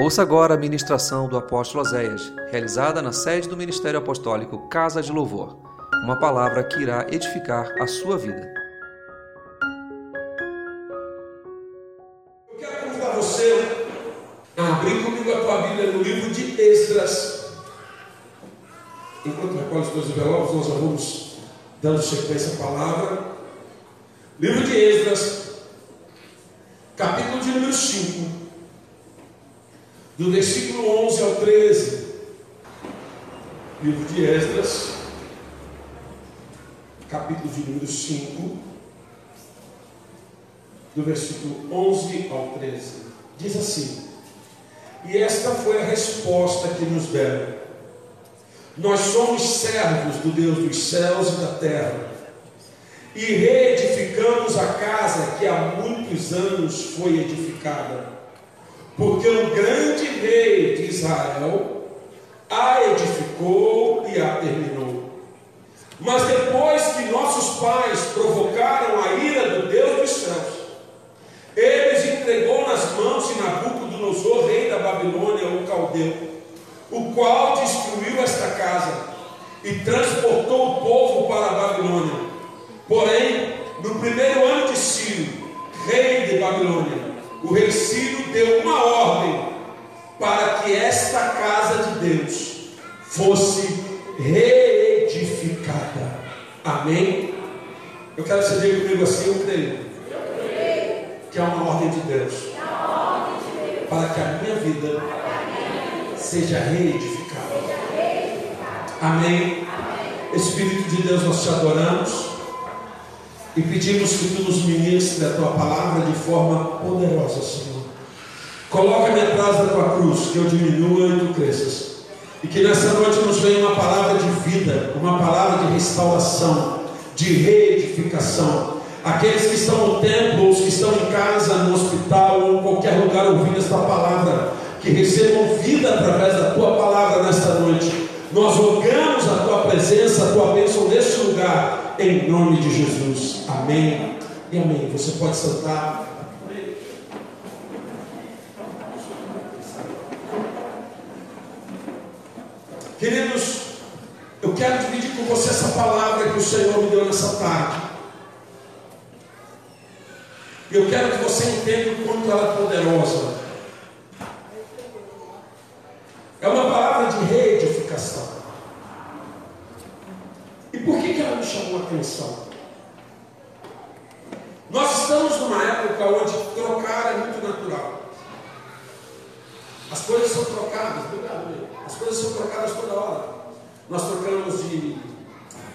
Ouça agora a ministração do apóstolo Oséias, realizada na sede do Ministério Apostólico Casa de Louvor. Uma palavra que irá edificar a sua vida. Eu quero convidar você a abrir comigo a tua Bíblia no livro de Esdras. Enquanto recolhe os teus envelopes, nós vamos dando sequência à palavra. Livro de Esdras, capítulo de número 5 do versículo 11 ao 13. Livro de Esdras, capítulo de número 5, do versículo 11 ao 13. Diz assim: E esta foi a resposta que nos deram. Nós somos servos do Deus dos céus e da terra, e reedificamos a casa que há muitos anos foi edificada porque o grande rei de Israel a edificou e a terminou. Mas depois que nossos pais provocaram a ira do Deus dos céus, eles entregou nas mãos de Nabucodonosor, rei da Babilônia, o caldeu, o qual destruiu esta casa e transportou o povo para a Babilônia. Porém, no primeiro ano de Ciro, rei de Babilônia, o rei Ciro deu uma ordem para que esta casa de Deus fosse reedificada. Amém? Eu quero que você diga comigo assim, eu creio. Que é uma ordem de Deus. Para que a minha vida seja reedificada. Amém? Espírito de Deus, nós te adoramos. E pedimos que tu nos ministre a tua palavra de forma poderosa, Senhor. Coloca-me atrás da tua cruz, que eu diminua e tu cresças. E que nessa noite nos venha uma palavra de vida, uma palavra de restauração, de reedificação. Aqueles que estão no templo, os que estão em casa, no hospital ou em qualquer lugar ouvindo esta palavra, que recebam vida através da tua palavra nesta noite. Nós rogamos a tua presença, a tua bênção neste lugar em nome de Jesus. Amém e amém. Você pode sentar. Queridos, eu quero dividir com você essa palavra que o Senhor me deu nessa tarde. Eu quero que você entenda o quanto ela é poderosa. É uma palavra de reedificação. E por que, que ela me chamou a atenção? Nós estamos numa época onde trocar é muito natural. As coisas são trocadas, obrigado, as coisas são trocadas toda hora. Nós trocamos de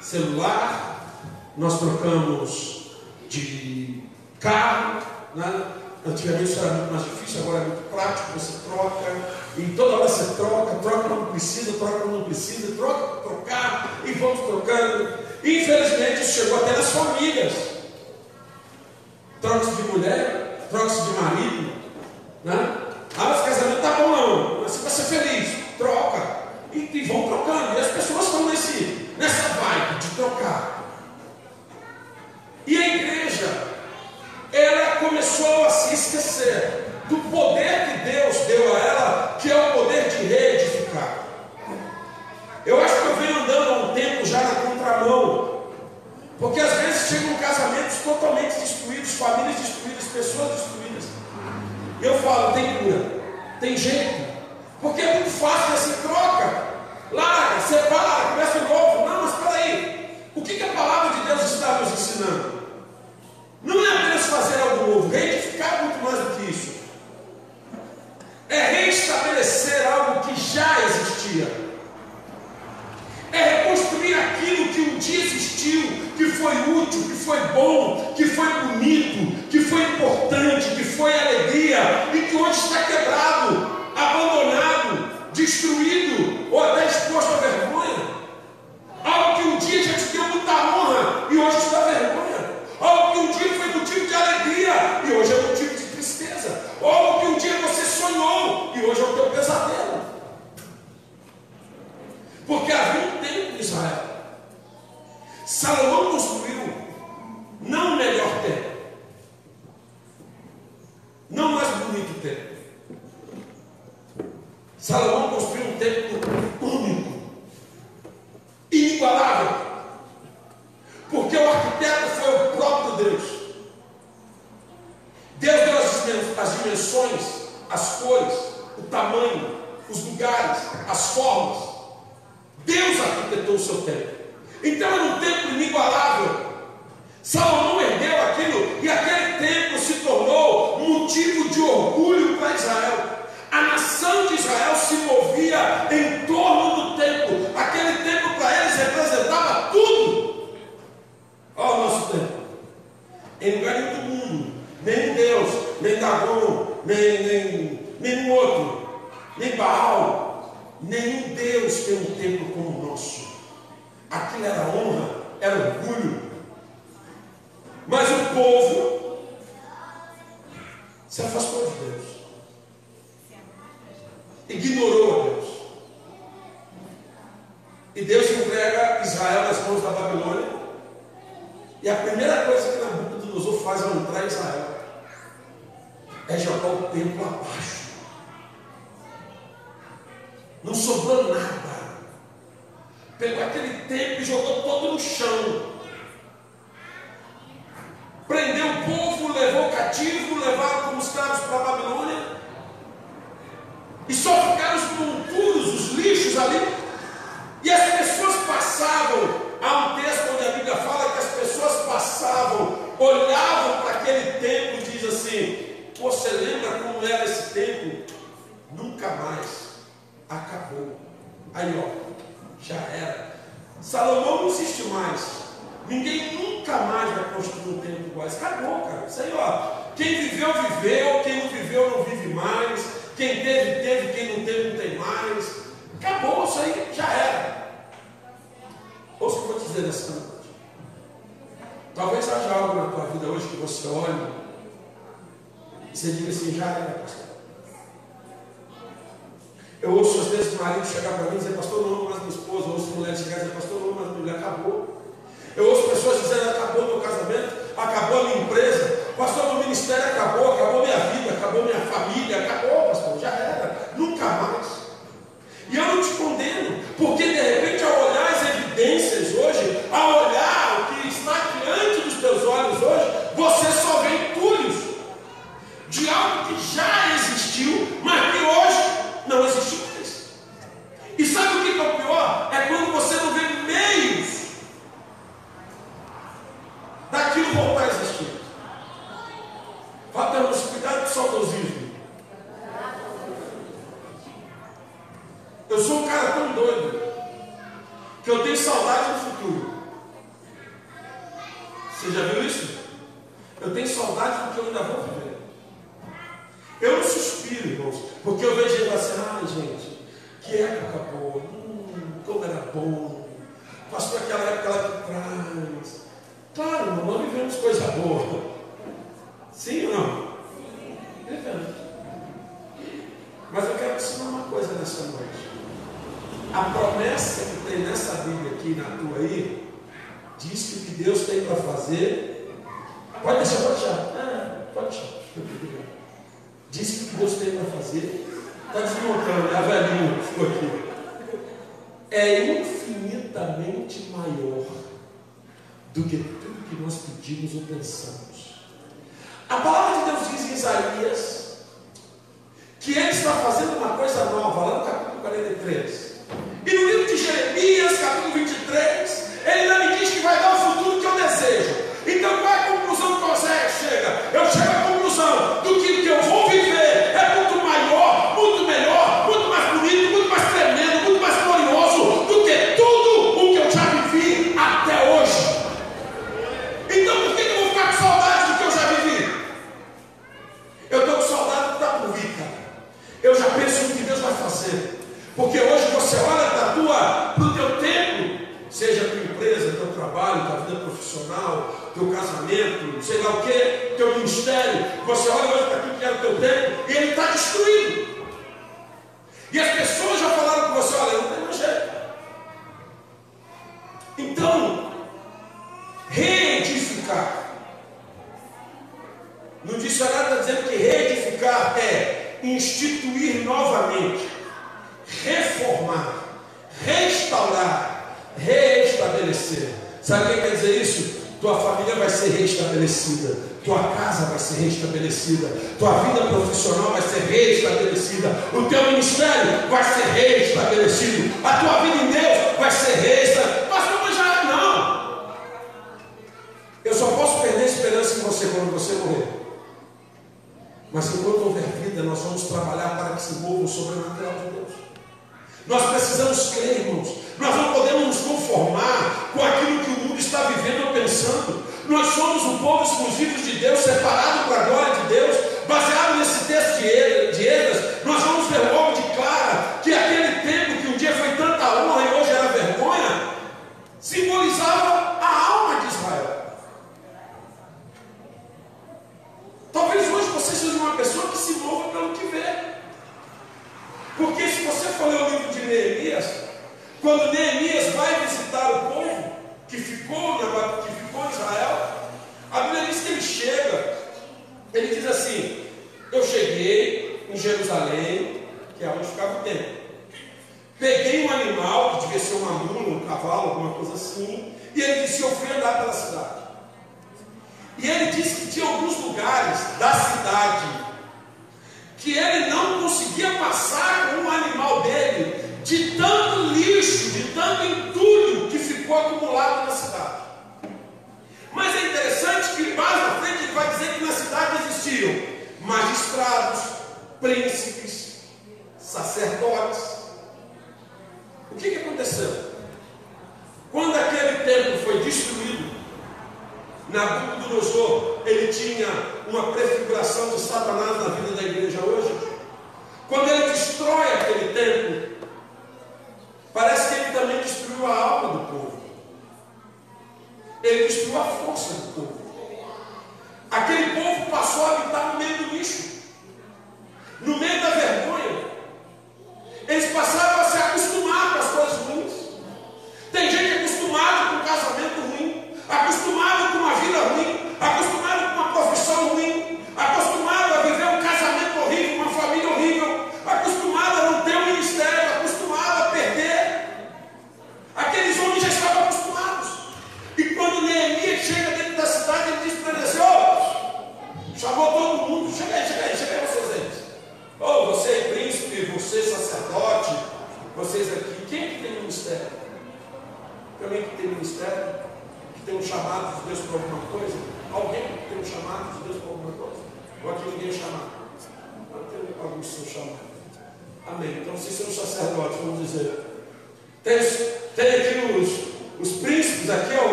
celular, nós trocamos de carro, né? Antigamente era muito mais difícil, agora é muito prático, você troca, e toda hora você troca, troca quando precisa, troca quando precisa, troca trocar, e vamos trocando. Infelizmente isso chegou até nas famílias. Troca-se de mulher, troca-se de marido, né? Ah, mas casamento tá bom não, mas você vai ser feliz, troca. E, e vão trocando, e as pessoas estão nesse, nessa vibe de trocar. E a igreja ela começou a se esquecer do poder que Deus deu a ela, que é o poder de reedificar. Eu acho que eu venho andando há um tempo já na contramão, porque às vezes chegam casamentos totalmente destruídos, famílias destruídas, pessoas destruídas. Eu falo, tem cura, tem jeito, porque é muito fácil essa troca. Larga, separa, começa de novo. Não, mas peraí, o que, que a palavra de Deus está nos ensinando? Não é apenas fazer algo novo, reedificar muito mais do que isso. É reestabelecer algo que já existia. É reconstruir aquilo que um dia existiu, que foi útil, que foi bom, que foi bonito, que foi importante, que foi alegria e que hoje está quebrado, abandonado, destruído ou até exposto à vergonha. Algo que um dia já te deu muita honra e hoje está vergonha. Algo que um dia foi motivo de alegria e hoje é motivo de tristeza. Algo sonho e hoje é o teu pesadelo. Porque havia um templo em Israel. Salomão construiu não o melhor templo, não o mais bonito templo. Salomão construiu um templo Aí, ó, já era. Salomão não existe mais. Ninguém nunca mais vai construir um templo igual. Acabou, cara. Isso aí, ó. Quem viveu, viveu. Quem não viveu, não vive mais. Quem teve, teve. Quem não teve, não tem mais. Acabou, isso aí já era. Ouça o que eu vou dizer nessa noite. Talvez haja algo na tua vida hoje que você olhe e você diga assim: já era, pastor. Eu ouço às vezes o marido chegar para mim e dizer, pastor, não, mas minha esposa, eu ouço mulher chegar e dizer, pastor, não, mas mulher acabou. Eu ouço pessoas dizendo, acabou meu casamento, acabou a minha empresa, pastor, meu ministério acabou, acabou minha vida, acabou minha família, acabou, pastor, já era, nunca mais. E eu não te Eu sou um cara tão doido que eu tenho saudade do futuro. Você já viu isso? Eu tenho saudade do que eu ainda vou viver. Eu não suspiro, irmãos, porque eu vejo ele assim, ai gente, que época boa, hum, como era bom, passou aquela época lá de trás. Claro, nós vivemos coisa boa. fazer. Pode deixar, pode deixar. Ah. Pode deixar. Disse que gostei para fazer. Está desmontando, né, é a velhinha ficou aqui. É infinitamente maior do que tudo que nós pedimos ou pensamos. No dicionário está dizendo que reedificar é instituir novamente, reformar, restaurar, reestabelecer. Sabe o que quer dizer isso? Tua família vai ser restabelecida, tua casa vai ser restabelecida, tua vida profissional vai ser restabelecida, o teu ministério vai ser restabelecido, a tua vida em Deus vai ser restabelecida Mas enquanto houver vida, nós vamos trabalhar para que se move o sobrenatural de Deus. Nós precisamos crer, irmãos. Nós não podemos nos conformar com aquilo que o mundo está vivendo ou pensando. Nós somos um povo exclusivo de Deus, separado para a glória de Deus. Baseado nesse texto de Êxodas, nós vamos Porque se você for ler o livro de Neemias, quando Neemias vai visitar o povo que ficou, que ficou em Israel, a Bíblia diz que ele chega, ele diz assim: Eu cheguei em Jerusalém, que é onde ficava o templo. Peguei um animal, que devia ser uma mula, um cavalo, alguma coisa assim, e ele disse: Eu fui andar pela cidade. E ele disse que tinha alguns lugares da cidade que ele não conseguia passar com o animal dele de tanto lixo, de tanto entulho que ficou acumulado na cidade. Mas é interessante que mais na frente ele vai dizer que na cidade existiam magistrados, príncipes,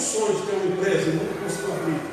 um sonho de ter uma empresa e nunca conseguiu abrir.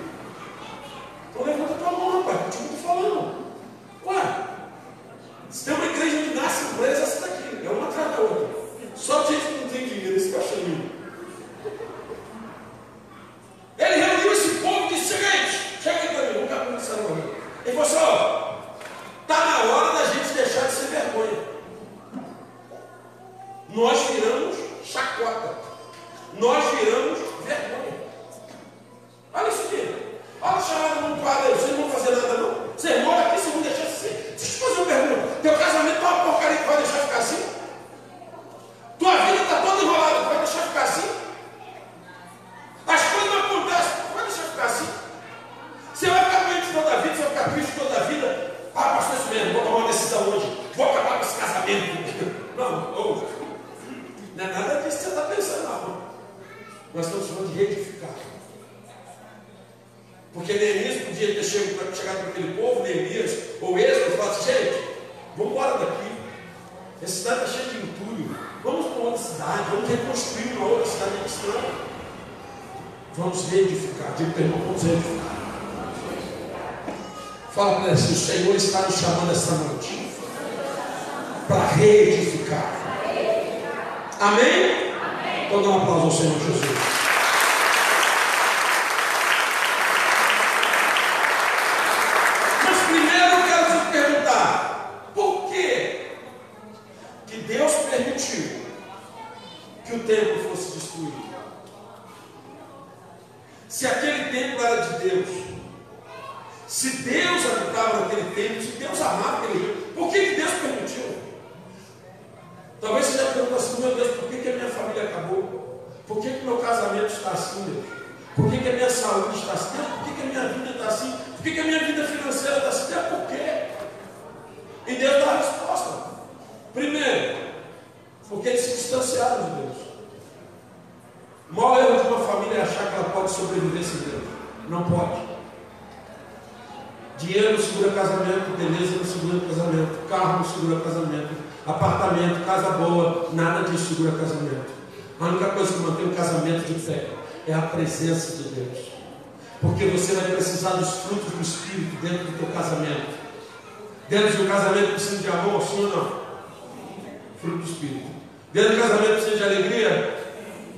permitiu que o templo fosse destruído. Se aquele templo era de Deus, se Deus habitava naquele templo, se Deus amava aquele templo, por que Deus permitiu? Talvez você já pergunte assim, meu Deus, por que, que a minha família acabou? Por que, que meu casamento está assim, Por que, que a minha saúde está assim? Deus, por que, que a minha vida está assim? Por que, que a minha vida financeira está assim? Deus, por quê? E Deus dá a resposta. Primeiro, porque eles se distanciaram de Deus. O maior erro de uma família é achar que ela pode sobreviver sem Deus. Não pode. Dinheiro não segura casamento, beleza não segura casamento, carro não segura casamento, apartamento, casa boa, nada disso segura casamento. A única coisa que mantém o casamento de pé é a presença de Deus. Porque você vai precisar dos frutos do Espírito dentro do teu casamento. Dentro do casamento precisa de amor, sim ou não? Fruto do Espírito. Dentro do casamento precisa de alegria?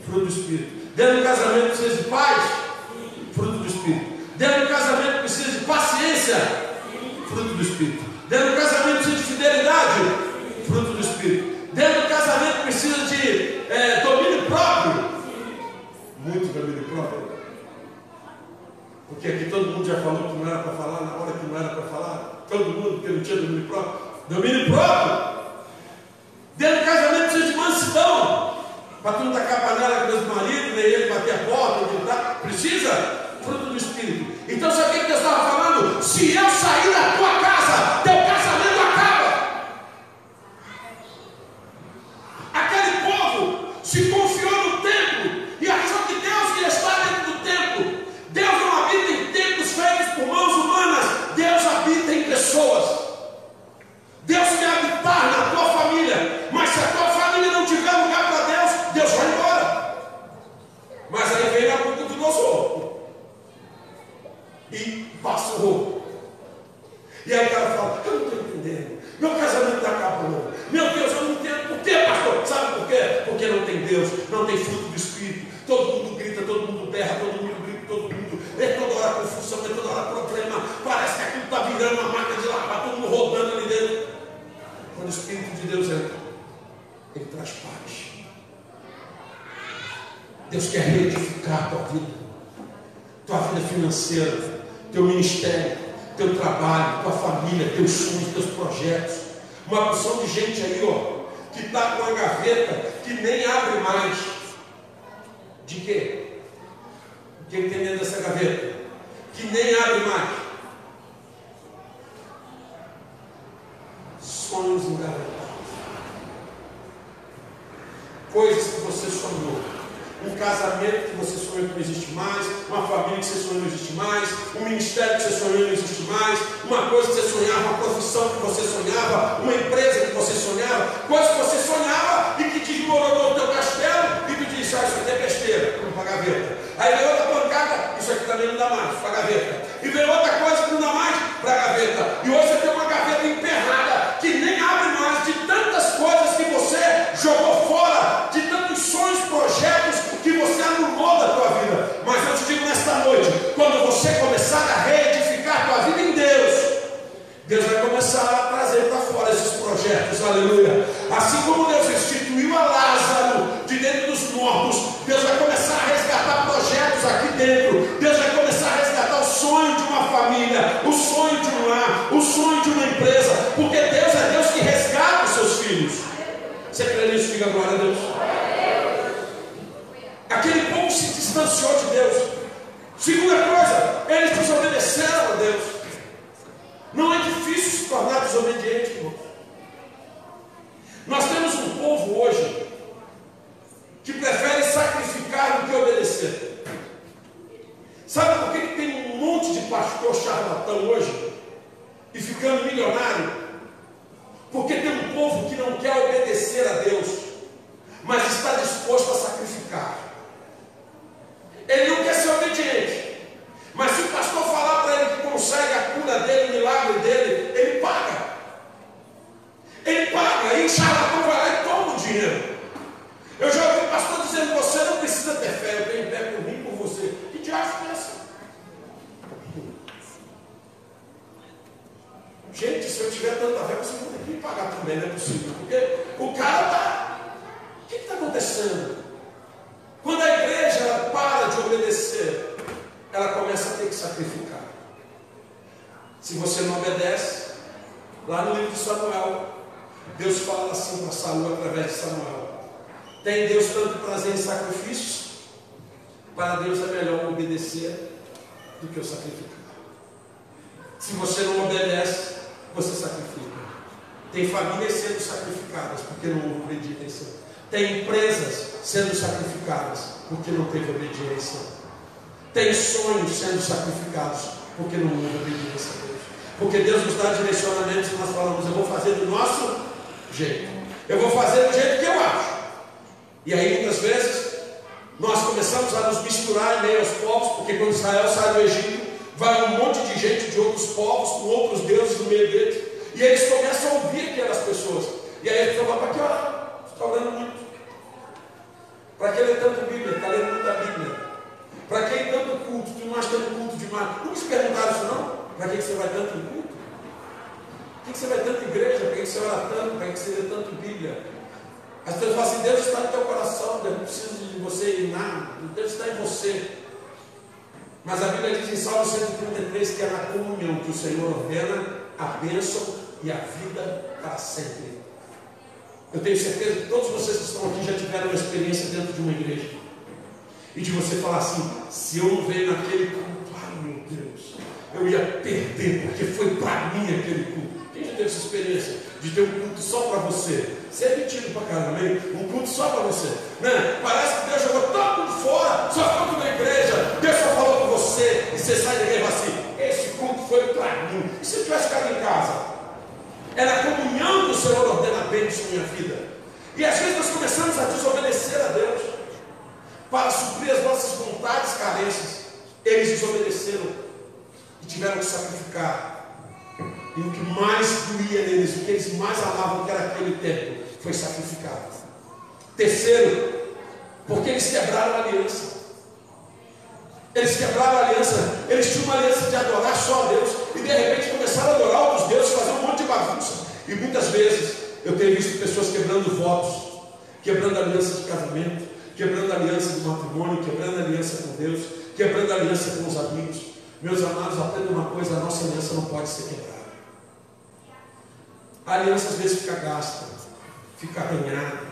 Fruto do Espírito. Dentro do casamento precisa de paz? Fruto do Espírito. Dentro do casamento precisa de paciência? Fruto do Espírito. Dentro do casamento precisa de fidelidade? Fruto do Espírito. Dentro do casamento precisa de é, domínio próprio? Muito domínio próprio. Porque aqui todo mundo já falou que não era para falar na hora que não era para falar. Todo mundo que não tinha domínio próprio. Domínio próprio. Dentro do casamento. Para tu não tacar a panela com meus maridos, nem ele bater a porta. Precisa? Fruto do Espírito. Então sabe o que Deus estava falando? Se eu isso aqui também não dá mais, para a gaveta. E veio outra coisa Diga glória a Deus. Aquele povo se distanciou de Deus. Segunda coisa, eles desobedeceram a Deus. Não é difícil se tornar desobediente, irmãos. Nós temos um povo hoje que prefere sacrificar do que obedecer. Sabe por que, que tem um monte de pastor charlatão hoje e ficando milionário? Porque tem um povo que não quer obedecer a Deus, mas está disposto a sacrificar. Ele não quer ser obediente. Mas se o pastor falar para ele que consegue a cura dele, o milagre dele, ele paga. Ele paga. E o charlatão vai lá e toma o dinheiro. Eu já ouvi o pastor dizendo: você não precisa ter fé, eu tenho fé por mim, por você. Que diabo é essa? Gente, se eu tiver tanta fé, você vai ter que pagar também, não é possível. Porque o acontecendo? Quando a igreja para de obedecer, ela começa a ter que sacrificar. Se você não obedece, lá no livro de Samuel, Deus fala assim para Saul através de Samuel. Tem Deus tanto prazer em sacrifícios? Para Deus é melhor obedecer do que o sacrificar. Se você não obedece, você sacrifica. Tem famílias sendo sacrificadas porque não obediência. Tem empresas sendo sacrificadas porque não teve obediência. Tem sonhos sendo sacrificados porque não houve obediência a Deus. Porque Deus nos dá direcionamentos e nós falamos, eu vou fazer do nosso jeito. Eu vou fazer do jeito que eu acho. E aí muitas vezes nós começamos a nos misturar em meio aos povos, porque quando Israel sai do Egito, vai um monte de gente de outros povos, com outros deuses no meio deles, e eles começam a ouvir aquelas pessoas. E aí eles falam, para que orar? Está orando muito. Para que ler tanto Bíblia? Está lendo muita Bíblia. Para que tanto culto? Tu não acha tanto culto demais? Nunca se perguntaram isso não? Para que você vai tanto em culto? Por que você vai tanto em igreja? Para que você ora tanto? Para que você lê tanto Bíblia? As pessoas falam assim, Deus está no teu coração, Deus não precisa de você ir nada, Deus está em você. Mas a Bíblia diz em Salmo 133 que é na comunhão que o Senhor ordena a bênção e a vida para sempre. Eu tenho certeza que todos vocês que estão aqui já tiveram uma experiência dentro de uma igreja. E de você falar assim, se eu não venho naquele culto, ai meu Deus, eu ia perder, porque foi para mim aquele culto. Quem já teve essa experiência de ter um culto só para você? Você é mentido para caramba, hein? Um culto só para você. Né? Parece que Deus jogou todo mundo fora, só ficou na igreja. Deus só falou com você. E você sai da igreja assim: esse culto foi para mim. Era a comunhão que o Senhor ordena bênção na minha vida. E às vezes nós começamos a desobedecer a Deus para suprir as nossas vontades carências. Eles desobedeceram e tiveram que sacrificar. E o que mais doía neles, o que eles mais amavam, que era aquele tempo, foi sacrificado. Terceiro, porque eles quebraram a aliança. Eles quebraram a aliança, eles tinham uma aliança de adorar só a Deus, e de repente começaram a adorar outros deuses, fazer um bagunça. E muitas vezes eu tenho visto pessoas quebrando votos, quebrando aliança de casamento, quebrando aliança de matrimônio, quebrando aliança com Deus, quebrando aliança com os amigos. Meus amados, aprenda uma coisa: a nossa aliança não pode ser quebrada. A aliança às vezes fica gasta, fica arranhada.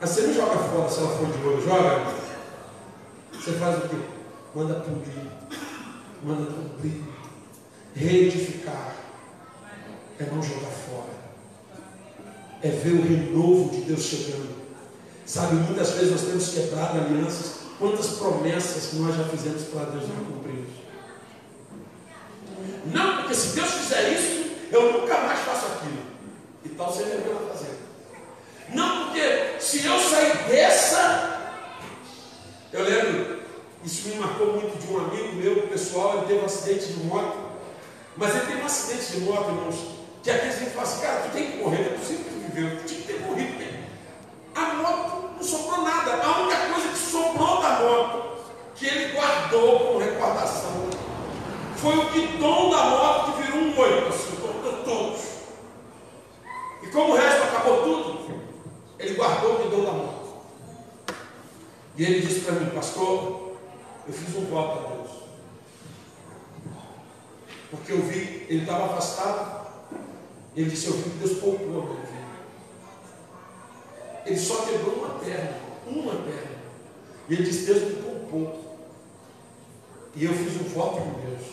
Mas você não joga fora se ela for de ouro, joga? Você faz o quê? Manda polir, manda cumprir, reedificar. É não jogar fora. É ver o renovo de Deus chegando. Sabe, muitas vezes nós temos quebrado alianças. Quantas promessas que nós já fizemos para Deus não cumprimos? Não, porque se Deus fizer isso, eu nunca mais faço aquilo. E tal você vai fazer. Não, porque se eu sair dessa, eu lembro, isso me marcou muito de um amigo meu, pessoal, ele teve um acidente de moto. Mas ele teve um acidente de moto, irmãos, que aqui a gente fala assim, cara, tu tem que morrer, não é possível que tu viveu, tu tinha que ter morrido. A moto não sobrou nada. A única coisa que sobrou da moto, que ele guardou como recordação, foi o guidão da moto que virou um oito, assim, todos. E como o resto acabou tudo, ele guardou o guidão da moto. E ele disse para mim, pastor, eu fiz um voto a Deus. Porque eu vi, ele estava afastado. Ele disse, eu vi que Deus poupou a minha vida. Ele só quebrou uma perna, uma perna. E ele disse, Deus me poupou. E eu fiz um voto com Deus.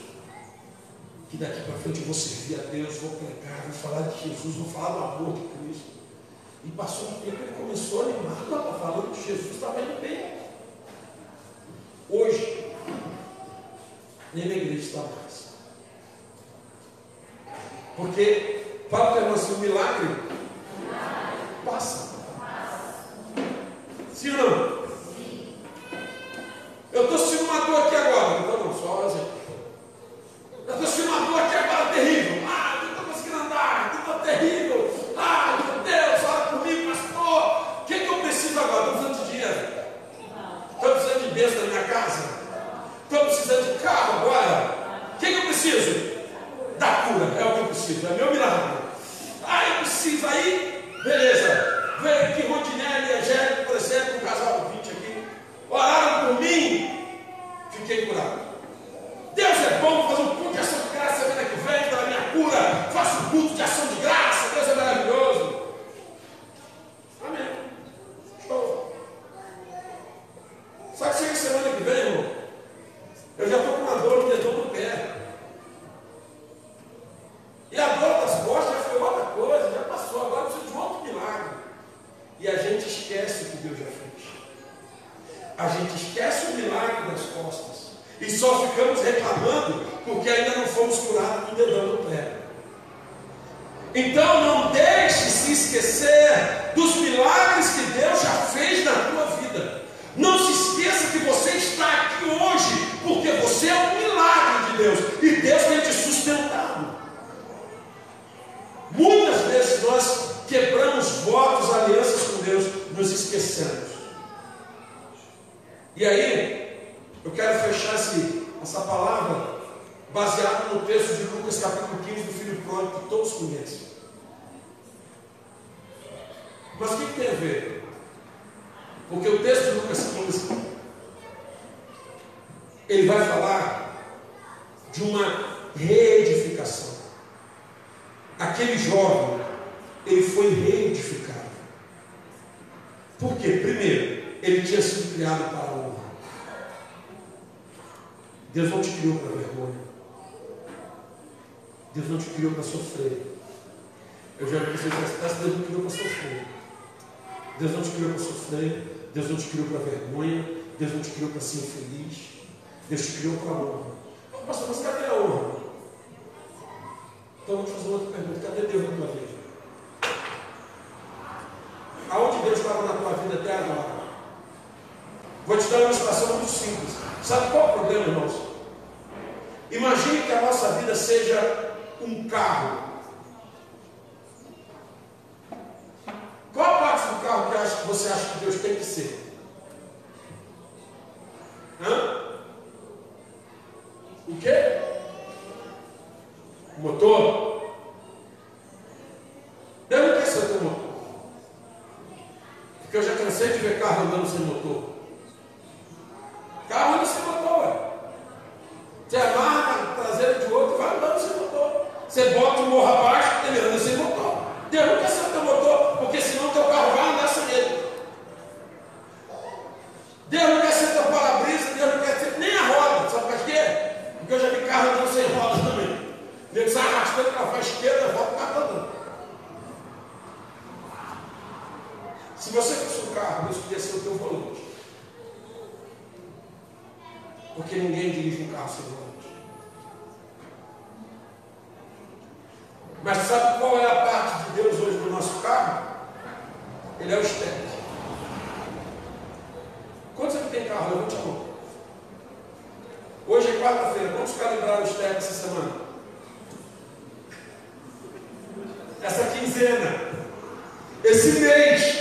Que daqui para frente eu vou servir a Deus, vou pregar, vou falar de Jesus, vou falar do amor de Cristo. E passou um tempo, ele começou animado, estava falando que Jesus estava indo bem. Hoje, nem na igreja está mais. Porque, para ter assim, um milagre, passa. Sim ou não? Eu estou sentindo uma dor aqui agora. Não, não, só exemplo. Eu estou sentindo uma dor aqui agora terrível. Ah, não estou conseguindo andar. Eu estou terrível. Ah, meu Deus, fala comigo, pastor. O que, que eu preciso agora? Estou precisando de dinheiro. Estou precisando de bênção na minha casa. Estou precisando de carro agora. O que, que eu preciso? Da cura. É o que eu preciso. É meu milagre. Ah, eu preciso. Aí, beleza. Veio aqui Rodinelli e Angélica, por exemplo, um casal de Deus não te criou para vergonha. Deus não te criou para sofrer. Eu já vi pessoas que assim, Deus não te criou para sofrer. Deus não te criou para sofrer. Deus não te criou para vergonha. Deus não te criou para ser infeliz. Deus te criou para a honra. Pastor, mas cadê a honra? Então vou te fazer outra pergunta. Cadê Deus na tua vida? Aonde Deus estava na tua vida até agora? Vou te dar uma situação muito simples. Sabe qual é o problema, irmãos? Imagine que a nossa vida seja um carro. Ele é o externo. Quantos aqui tem carro? Levante a mão. Hoje é quarta-feira. Quantos calibraram o externo essa semana? Essa quinzena. Esse mês.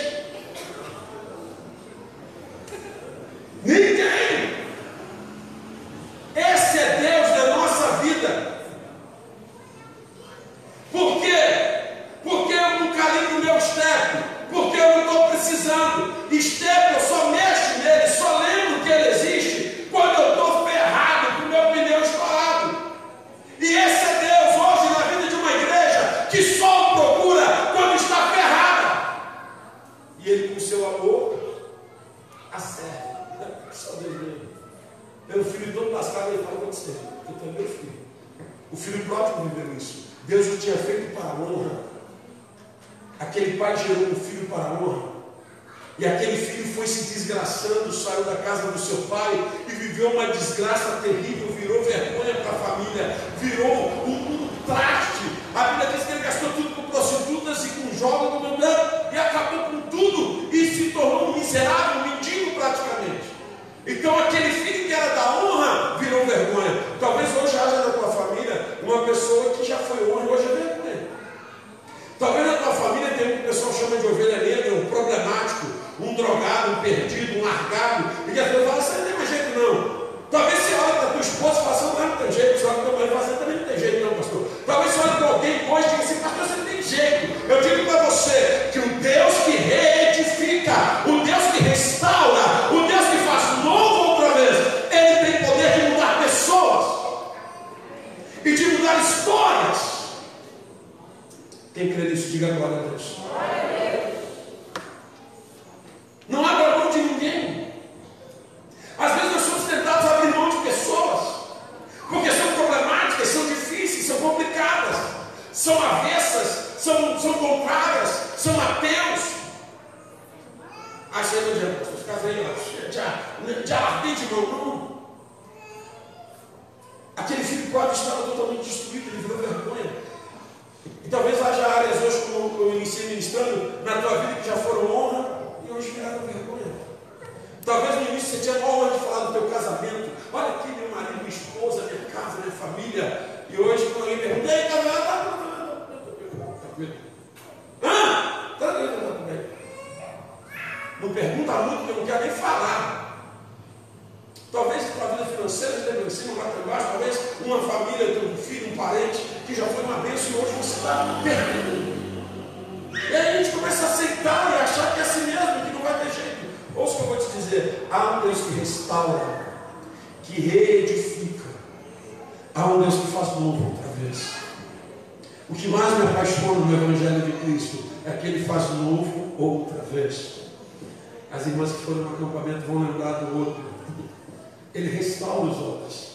Outros.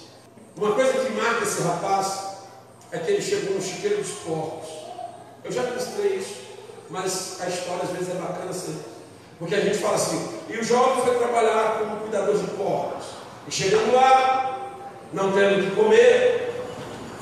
Uma coisa que marca esse rapaz é que ele chegou no chiqueiro dos porcos. Eu já mostrei isso, mas a história às vezes é bacana assim. Porque a gente fala assim, e o jovem foi trabalhar como cuidador de porcos. E chegando lá, não tendo o que comer,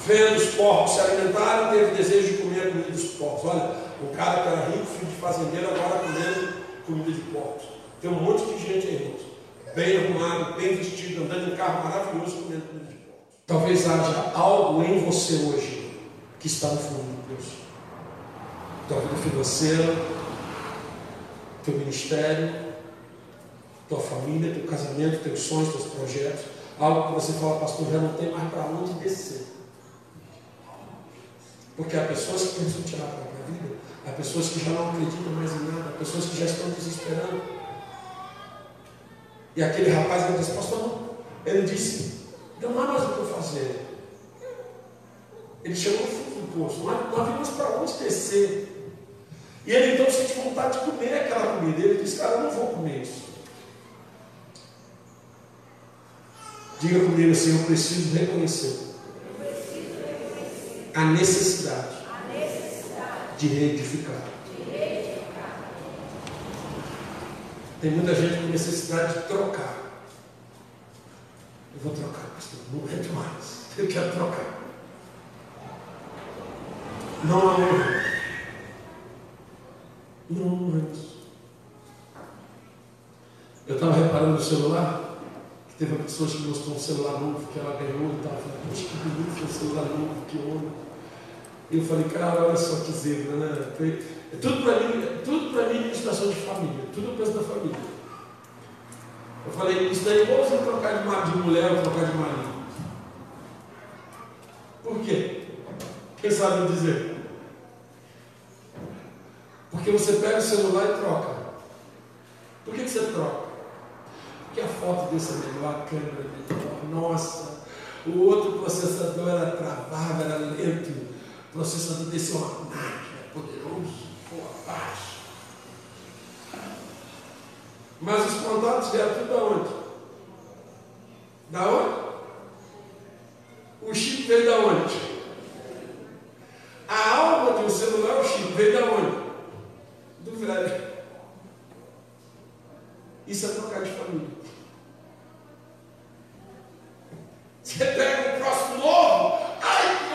vendo os porcos se alimentarem, teve desejo de comer a comida dos porcos. Olha, o cara que era rico, filho de fazendeiro, agora comendo comida de porcos. Tem um monte de gente aí, bem arrumado, bem vestido, andando em carro maravilhoso, comendo comida de porcos. Talvez haja algo em você hoje que está no fundo de Deus. Tua vida financeira, teu ministério, tua família, teu casamento, teus sonhos, teus projetos. Algo que você fala, pastor, já não tem mais para onde descer. Porque há pessoas que pensam tirar a própria vida, há pessoas que já não acreditam mais em nada, há pessoas que já estão desesperando. E aquele rapaz ele disse, pastor, ele disse, não há mais o que fazer. Ele chegou no fundo do poço, não, havia mais para onde descer. E ele então sente vontade de comer aquela comida. Ele disse, cara, eu não vou comer isso. Diga comigo assim, eu preciso reconhecer a necessidade, de reedificar. Tem muita gente com necessidade de trocar. Eu vou trocar, pastor. Não aguento mais. Eu quero trocar. Não há honra. Não honramos. Eu estava reparando no celular. Que teve pessoas que mostrou um celular novo que ela ganhou e estava falando, poxa, que bonito um celular novo, que honra. E eu falei, cara, olha só que zebra, né? É tudo para mim, é tudo para mim administração de família, tudo penso da família. Eu falei, isso daí é igual você trocar de, de mulher ou trocar de marido. Por quê? Quem sabe dizer? Porque você pega o celular e troca. Por que, que você troca? Porque a foto desse é melhor, a câmera é melhor, nossa, o outro processador era travado, era lento, processador desse é uma máquina, poderoso, foi abaixo. Mas os contatos vieram tudo da onde? Da onde? O chip veio da onde? A alma de um celular, o chip, veio da onde? Do velho. Isso é trocar de família. Você pega o próximo novo, ai,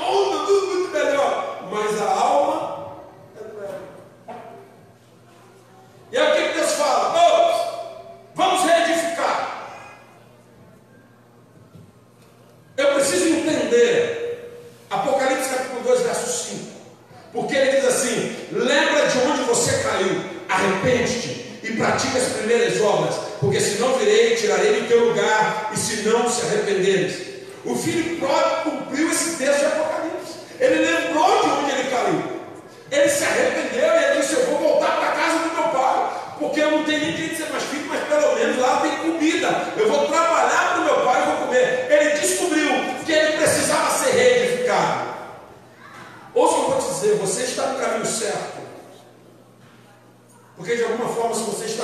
as primeiras obras, porque se não virei, tirarei do teu lugar, e se não se arrependeres. O filho próprio cumpriu esse texto de Apocalipse. Ele lembrou de onde ele caiu. Ele se arrependeu e ele disse: Eu vou voltar para a casa do meu pai, porque eu não tenho ninguém de ser mais filho, mas pelo menos lá tem comida. Eu vou trabalhar para o meu pai e vou comer. Ele descobriu que ele precisava ser reedificado. Ouça o que eu vou te dizer: você está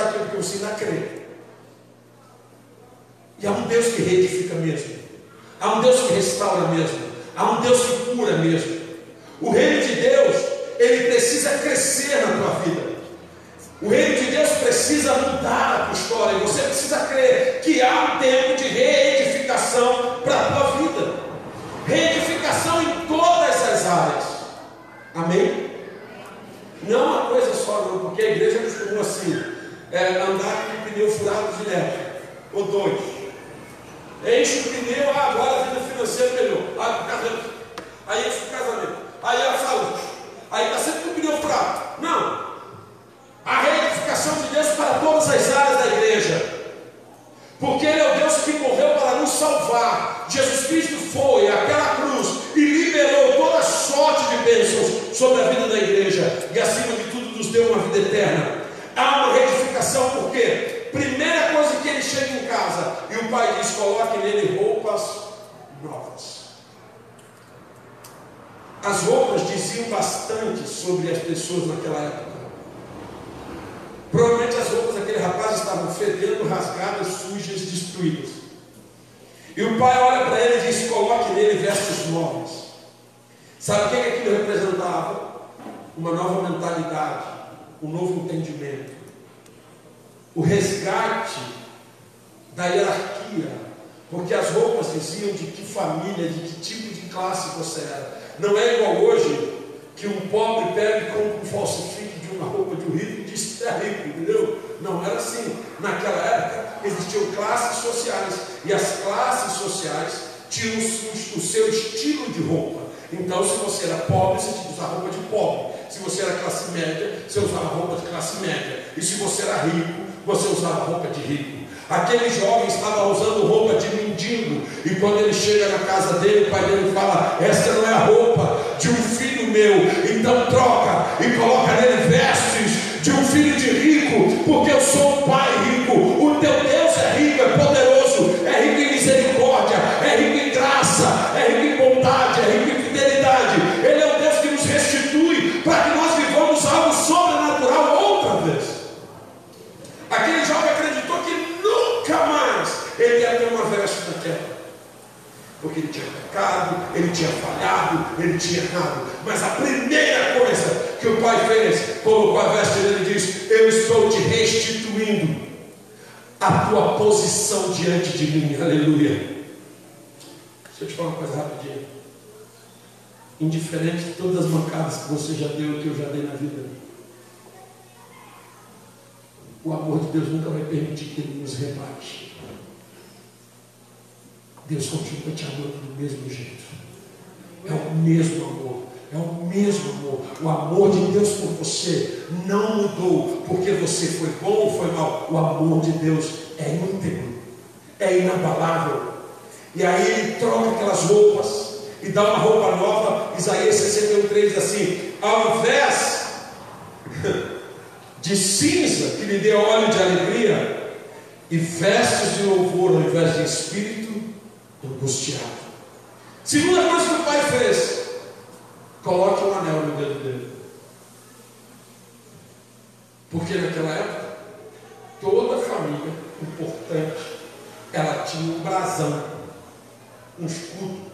forma, se você está aqui, é porque você ainda crê. E há um Deus que reedifica mesmo. Há um Deus que restaura mesmo. Há um Deus que cura mesmo. O reino de Deus, ele precisa crescer na tua vida. O reino de Deus precisa mudar a tua história. Você precisa crer que há um tempo de reedificação para a tua vida. Reedificação em todas as áreas. Amém? Não uma coisa só, não, porque a igreja costuma assim, é, andar com pneu furado direto, ou dois. Enche o pneu, ah, agora a vida financeira melhor. Ah, casamento. Aí enche o casamento. Aí a saúde. Aí está sempre com o pneu furado. Não. A reedificação de Deus para todas as áreas da igreja. Porque Ele é o Deus que morreu para nos salvar. Jesus Cristo foi àquela cruz e liberou toda sorte de bênçãos sobre a vida da igreja. E acima de tudo, nos deu uma vida eterna. Há uma reedificação, por quê? Primeira coisa que ele chega em casa e o pai diz: coloque nele roupas novas. As roupas diziam bastante sobre as pessoas naquela época. Provavelmente as roupas daquele rapaz estavam fedendo, rasgadas, sujas, destruídas. E o pai olha para ele e diz: coloque nele vestes novas. Sabe o que, é que aquilo representava? Uma nova mentalidade, um novo entendimento. O resgate da hierarquia, porque as roupas diziam de que família, de que tipo de classe você era. Não é igual hoje que um pobre pega e compra um falsifique de uma roupa de um rico e diz que é rico, entendeu? Não era assim. Naquela época existiam classes sociais e as classes sociais tinham o seu estilo de roupa. Então, se você era pobre, você tinha que usar roupa de pobre. Se você era classe média, você usava roupa de classe média. E se você era rico, você usava roupa de rico. Aquele jovem estava usando roupa de mendigo, e quando ele chega na casa dele, o pai dele fala: Esta não é a roupa de um filho meu, então troca e coloca nele vestes de um filho de rico, porque eu sou um pai rico. Pecado, ele tinha falhado, ele tinha errado. Mas a primeira coisa que o pai fez, colocou a veste dele e disse: Eu estou te restituindo a tua posição diante de mim. Aleluia. Deixa eu te falar uma coisa rapidinho. Indiferente de todas as mancadas que você já deu, que eu já dei na vida. O amor de Deus nunca vai permitir que Ele nos rebate. Deus continua te amando do mesmo jeito. É o mesmo amor. É o mesmo amor. O amor de Deus por você não mudou porque você foi bom ou foi mal. O amor de Deus é íntegro, é inabalável. E aí ele troca aquelas roupas e dá uma roupa nova. Isaías 61,3 diz assim: ao invés de cinza que lhe dê óleo de alegria e vestes de louvor ao invés de espírito angustiado. Segunda coisa que o pai fez: coloque um anel no dedo dele. Porque naquela época, toda família importante, ela tinha um brasão, um escudo.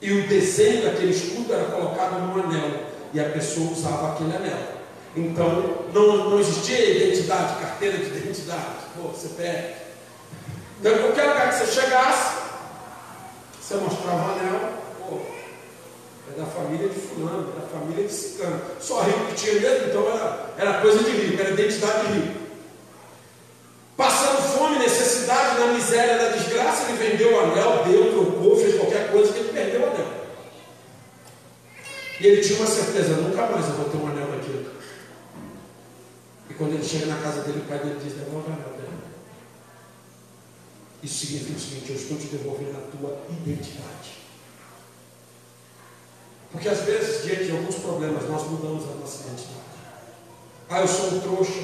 E o desenho daquele escudo era colocado num anel. E a pessoa usava aquele anel. Então, não, não existia identidade, carteira de identidade, pô, CPF. Então, em qualquer lugar que você chegasse, você mostrava o anel, pô, é da família de fulano, é da família de cicano. Só rico que tinha mesmo, então era, era coisa de rico, era identidade de rico. Passando fome, necessidade, na miséria, na desgraça, ele vendeu o anel, deu, trocou, fez qualquer coisa que ele perdeu o anel. E ele tinha uma certeza, nunca mais eu vou ter um anel daquele. E quando ele chega na casa dele, o pai dele diz, devolve o anel. Isso significa o seguinte, eu estou te devolvendo a tua identidade. Porque às vezes, diante de alguns problemas, nós mudamos a nossa identidade. Ah, eu sou um trouxa.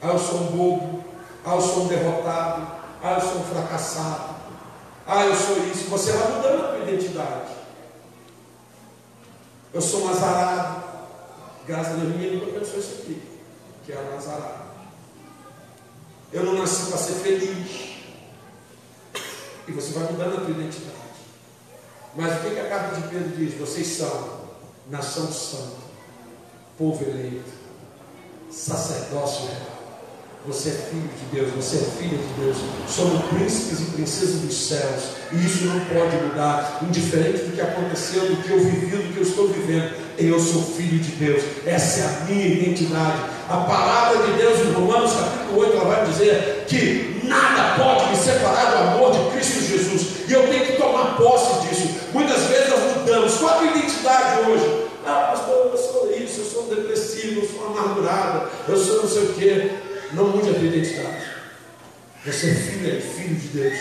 Ah, eu sou um bobo. Ah, eu sou um derrotado. Ah, eu sou um fracassado. Ah, eu sou isso. Você vai mudando a tua identidade. Eu sou um azarado. Graças a Deus, ninguém nunca pensou isso aqui. Que era um azarado. Eu não nasci para ser feliz. E você vai mudando a tua identidade. Mas o que, que a carta de Pedro diz? Vocês são nação santa, povo eleito, sacerdócio real. Você é filho de Deus, você é filha de Deus. Somos príncipes e princesas dos céus. E isso não pode mudar, indiferente do que aconteceu, do que eu vivi, do que eu estou vivendo. Eu sou filho de Deus. Essa é a minha identidade. A palavra de Deus em Romanos capítulo 8, ela vai dizer que nada pode me separar do amor de Cristo Jesus. E eu tenho que tomar posse disso. Muitas vezes nós mudamos. Qual a identidade hoje? Ah, pastor, eu sou isso, eu sou depressivo, eu sou amargurado, eu sou não sei o quê. Não mude a tua identidade. Você é filha e filho de Deus.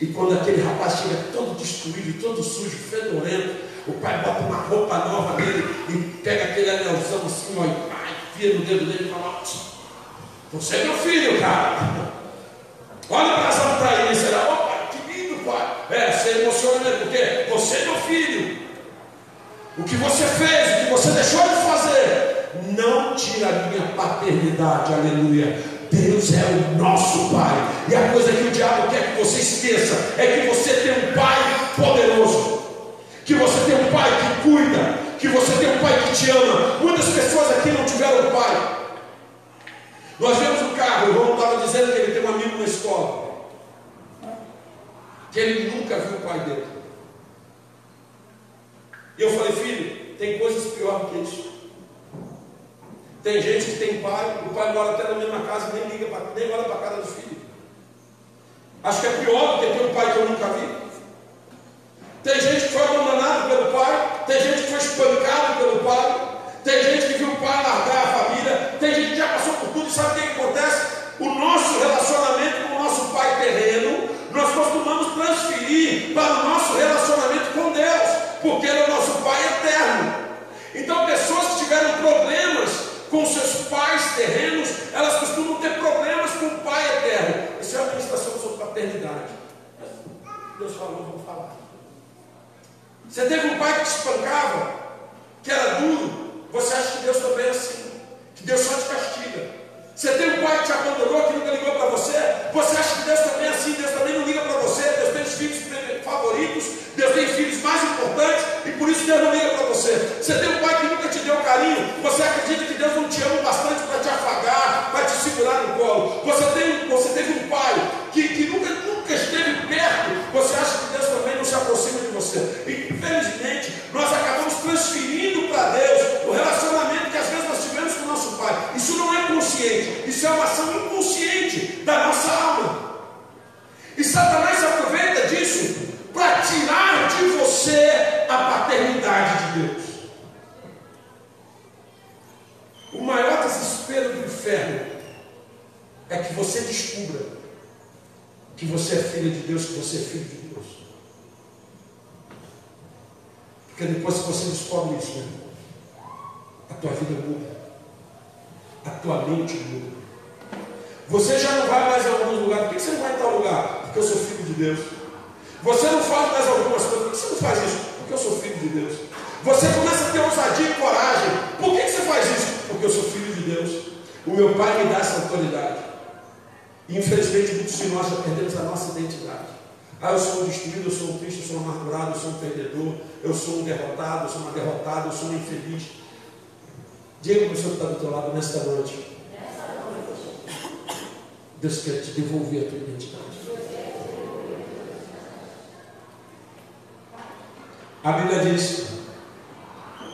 E quando aquele rapaz chega todo destruído, todo sujo, fedorento, o pai bota uma roupa nova nele e pega aquele anelzão assim, ó, e enfia no dedo dele e fala: Você é meu filho, cara. Olha para essa praia, será? Opa, que lindo, pai. É, você emociona mesmo, porque você é meu filho. O que você fez, o que você deixou de fazer, não tira a minha paternidade, aleluia. Deus é o nosso Pai. E a coisa que o diabo quer que você esqueça é que você tem um Pai poderoso, que você tem um Pai que cuida, que você tem um Pai que te ama. Muitas pessoas aqui não tiveram pai. Nós vemos o carro, o irmão estava dizendo que ele um amigo na escola, que ele nunca viu o pai dele. E eu falei, filho, tem coisas piores que isso. Tem gente que tem pai, o pai mora até na mesma casa, nem liga pra, nem olha para a cara do filho. Acho que é pior do que ter um pai que eu nunca vi. Tem gente que foi abandonado pelo pai, tem gente que foi espancado pelo pai, tem gente que viu o pai largar a família, tem gente que já passou por tudo e sabe o que, que acontece? O nosso relacionamento com o nosso pai terreno, nós costumamos transferir para o nosso relacionamento com Deus, porque ele é o nosso pai eterno. Então, pessoas que tiveram problemas com seus pais terrenos, elas costumam ter problemas com o Pai eterno. Isso é uma ministração sobre paternidade. Deus falou, vamos falar. Você teve um pai que te espancava, que era duro, você acha que Deus também é assim, que Deus só te castiga. Você tem um pai que te abandonou, que nunca ligou para você, você acha que Deus também é assim, Deus também não liga para você, Deus tem os filhos favoritos, Deus tem filhos mais importantes, e por isso Deus não liga para você. Você tem um pai que nunca te deu carinho, você acredita que Deus não te ama bastante para te afagar, para te segurar no colo. Você, tem, você teve um pai que, que nunca, nunca esteve perto, você acha que Deus também não se aproxima de você. Infelizmente, nós acabamos transferindo isso é uma ação inconsciente da nossa alma. E Satanás aproveita disso para tirar de você a paternidade de Deus. O maior desespero do inferno é que você descubra que você é filho de Deus, que você é filho de Deus. Porque depois que você descobre isso, né, a tua vida muda, a tua mente muda. Você já não vai mais a alguns lugares. Por que você não vai em tal lugar? Porque eu sou filho de Deus. Você não faz mais algumas coisas. Por que você não faz isso? Porque eu sou filho de Deus. Você começa a ter ousadia e coragem. Por que você faz isso? Porque eu sou filho de Deus. O meu pai me dá essa autoridade. E infelizmente muitos de nós já perdemos a nossa identidade. Ah, eu sou um destruído, eu sou um triste, eu sou um amargurado, eu sou um perdedor, eu sou um derrotado, eu sou uma derrotada, eu sou um infeliz. Diga para o pessoa que está do teu lado nesta noite. Deus quer te devolver a tua identidade. A Bíblia diz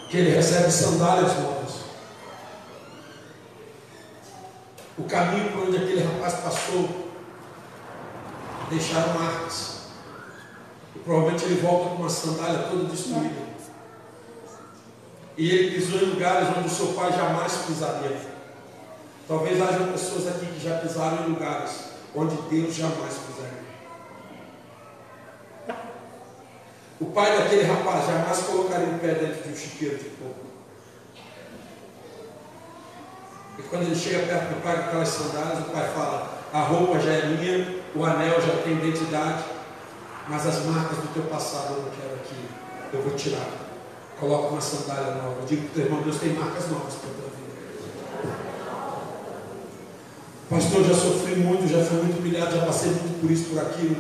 que ele recebe sandálias novas. O caminho por onde aquele rapaz passou deixaram marcas. E provavelmente ele volta com uma sandália toda destruída. E ele pisou em lugares onde o seu pai jamais pisaria. Talvez haja pessoas aqui que já pisaram em lugares onde Deus jamais pisaria. O pai daquele rapaz jamais colocaria o pé dentro de um chiqueiro de coco. E quando ele chega perto do pai com aquelas sandálias, o pai fala: a roupa já é minha, o anel já tem identidade, mas as marcas do teu passado eu não quero aqui. Eu vou tirar. Coloca uma sandália nova. Eu digo para o irmão: Deus tem marcas novas para a tua vida. Pastor, já sofri muito, já fui muito humilhado, já passei muito por isso, por aquilo.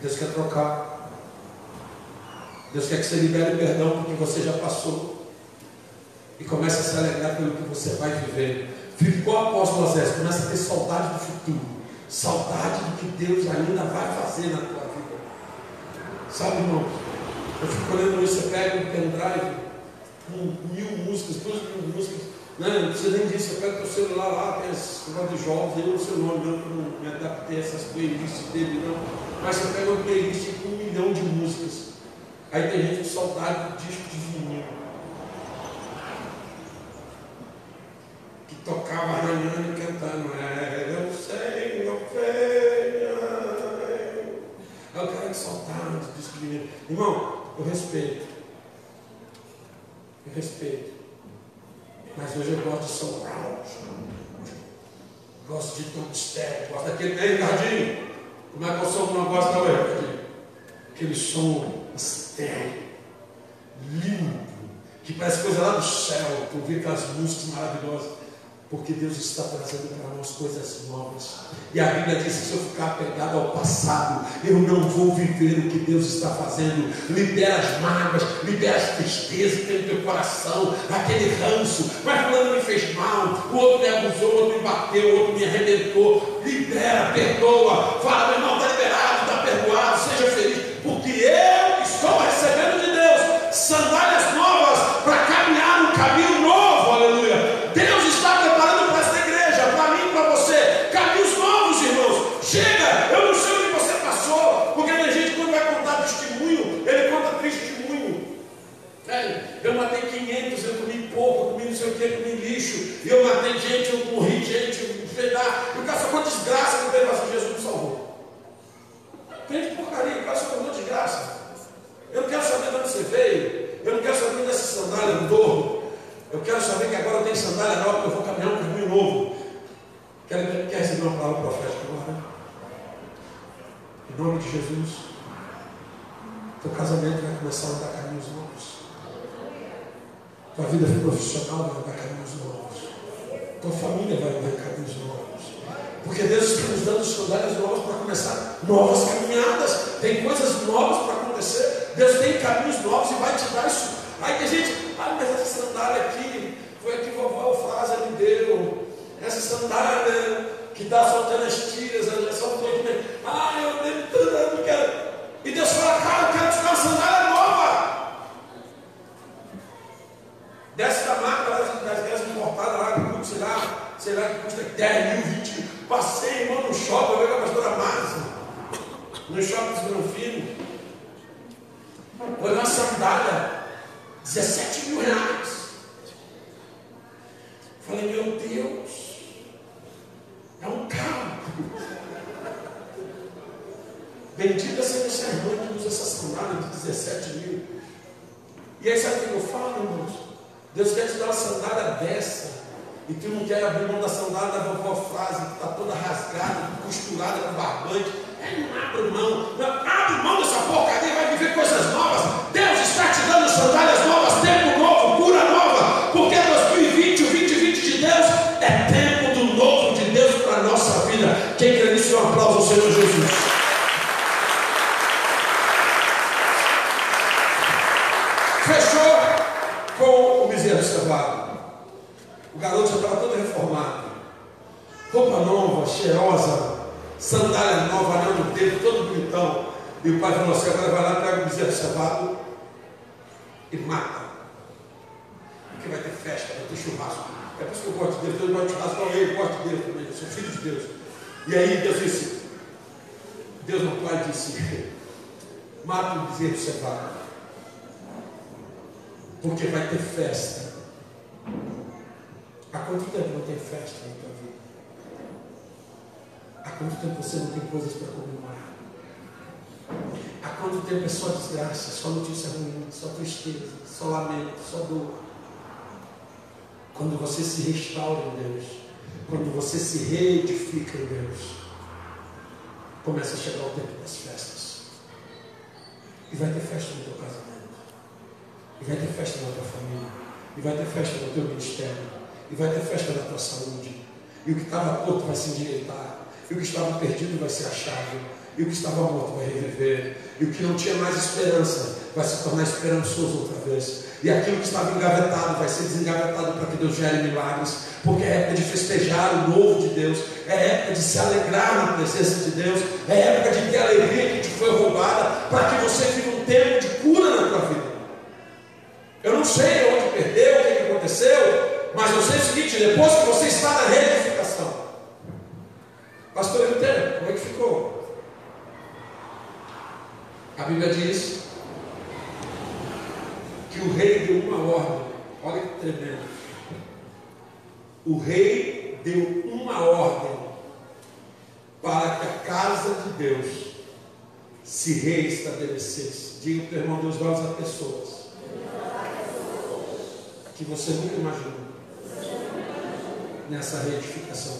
Deus quer trocar. Deus quer que você libere perdão porque você já passou. E começa a se alegrar pelo que você vai viver. Fique igual o apóstolo Osés, começa a ter saudade do futuro. Saudade do que Deus ainda vai fazer na tua vida. Sabe, irmão? Eu fico olhando isso, você pega um pendrive com mil músicas, duas mil músicas. Né? Não precisa nem disso, você pega o celular lá, tem esse negócio de jovens, eu não sei o nome, não, eu não me adaptei a essas playlists dele, não. Mas você pega uma playlist com um milhão de músicas. Aí tem gente com saudade do disco de vinil. Que tocava arranhando e cantando. É, eu sei, eu venho. Aí o cara que saudade do disco de vinil. Irmão, eu respeito. Eu respeito. Mas hoje eu gosto de São Paulo. Gosto de Tom Step, gosto daquele. Ei, Ricardinho, como é que eu sou que não gosto da Ricardinho? Aquele som estéreo, lindo, que parece coisa lá do céu, tu vê aquelas músicas maravilhosas. Porque Deus está trazendo para nós coisas novas. E a Bíblia diz que se eu ficar apegado ao passado, eu não vou viver o que Deus está fazendo. Libera as mágoas, libera as tristezas tem no teu coração, aquele ranço. Mas fulano me fez mal, o outro me abusou, o outro me bateu, o outro me arrebentou. Libera, perdoa. Fala, meu irmão, profissional vai dar caminhos novos. Tua família vai dar caminhos novos. Porque Deus está nos dando sandálias novas para começar novas caminhadas. Tem coisas novas para acontecer. Deus tem caminhos novos e vai te dar isso. Aí tem gente, ah, mas essa sandália aqui foi a que vovó Frasa me deu. Essa sandália que está soltando as tiras, ela soltou aqui. Ah, eu devo tanto, não quero. E Deus fala, cara, eu quero te dar uma sandália sei lá, que custa 10 mil, 20 mil. Passei, irmão, no shopping, eu vejo a pastora Márcia, no shopping do meu filho. Foi uma sandália, 17 mil reais. Falei, meu Deus, é um carro. Bendita seja essa irmã que usa essa sandália de 17 mil. E aí sabe o E tu não quer abrir mão da sandália da vovó frase, que está toda rasgada, costurada com barbante. É, não abre mão. Não, abre mão dessa porcaria, vai viver coisas novas. Deus está te dando sandálias novas, sandália nova, anel no dedo, todo bonitão. E o pai falou assim: agora vai lá, pega o bezerro cevado e mata. Porque vai ter festa, vai ter churrasco. É por isso que eu gosto de Deus, Deus gosta de churrasco, então eu gosto de Deus também, eu sou filho de Deus. E aí Deus disse, Deus no pai disse, mata o bezerro cevado. Porque vai ter festa. Há quanto tempo não tem festa na tua vida? Há quanto tempo você não tem coisas para comemorar? Há quanto tempo é só desgraça, só notícia ruim, só tristeza, só lamento, só dor? Quando você se restaura em Deus, quando você se reedifica em Deus, começa a chegar o tempo das festas. E vai ter festa no teu casamento. E vai ter festa na tua família. E vai ter festa no teu ministério. E vai ter festa na tua saúde. E o que estava torto vai se endireitar. E o que estava perdido vai ser achado. E o que estava morto vai reviver. E o que não tinha mais esperança vai se tornar esperançoso outra vez. E aquilo que estava engavetado vai ser desengavetado para que Deus gere milagres. Porque é época de festejar o novo de Deus. É época de se alegrar na presença de Deus. É época de ter a alegria que te foi roubada. Para que você viva um tempo de cura na tua vida. Eu não sei onde perdeu, o que aconteceu. Mas eu sei o seguinte: depois que você está na reedificação. Pastor Eutênio, como é que ficou? A Bíblia diz que o rei deu uma ordem. Olha que tremendo. O rei deu uma ordem para que a casa de Deus se reestabelecesse. Diga para o irmão, Deus vai usar pessoas que você nunca imaginou nessa reedificação.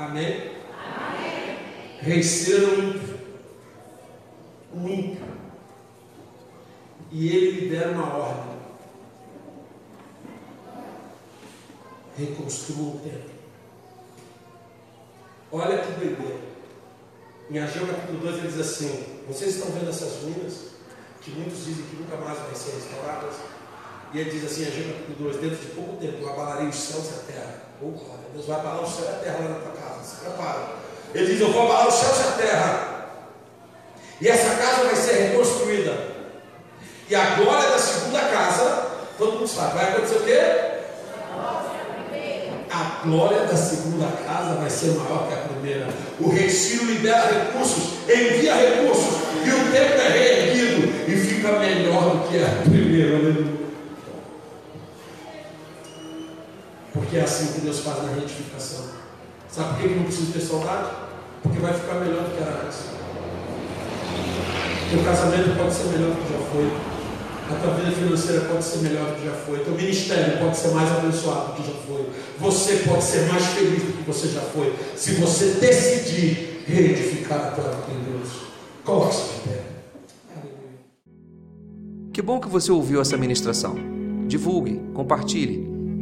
Amém? Ciro era um ímpio. Ímpio. E ele libera uma ordem. Reconstrua o templo. Olha que doideira. Em Ageu capítulo 2 ele diz assim: Vocês estão vendo essas ruínas? Que muitos dizem que nunca mais vão ser restauradas. E ele diz assim, Ageu capítulo 2, dentro de pouco tempo eu abalarei os céus e a terra. Oh, glória, Deus vai abalar o céu e a terra lá na tua casa. Se prepara. Ele diz, eu vou abalar os céus e a terra. E essa casa vai ser reconstruída. E a glória da segunda casa, todo mundo sabe, vai acontecer o quê? A glória da segunda casa vai ser maior que a primeira. O rei Ciro libera recursos, envia recursos, e o templo é reerguido e fica melhor do que a primeira. Porque é assim que Deus faz na retificação. Sabe por que não precisa ter saudade? Porque vai ficar melhor do que era antes. Teu casamento pode ser melhor do que já foi. A tua vida financeira pode ser melhor do que já foi. Teu ministério pode ser mais abençoado do que já foi. Você pode ser mais feliz do que você já foi. Se você decidir reedificar a tua vida em Deus. Coloque-se de pé. Que bom que você ouviu essa ministração. Divulgue, compartilhe,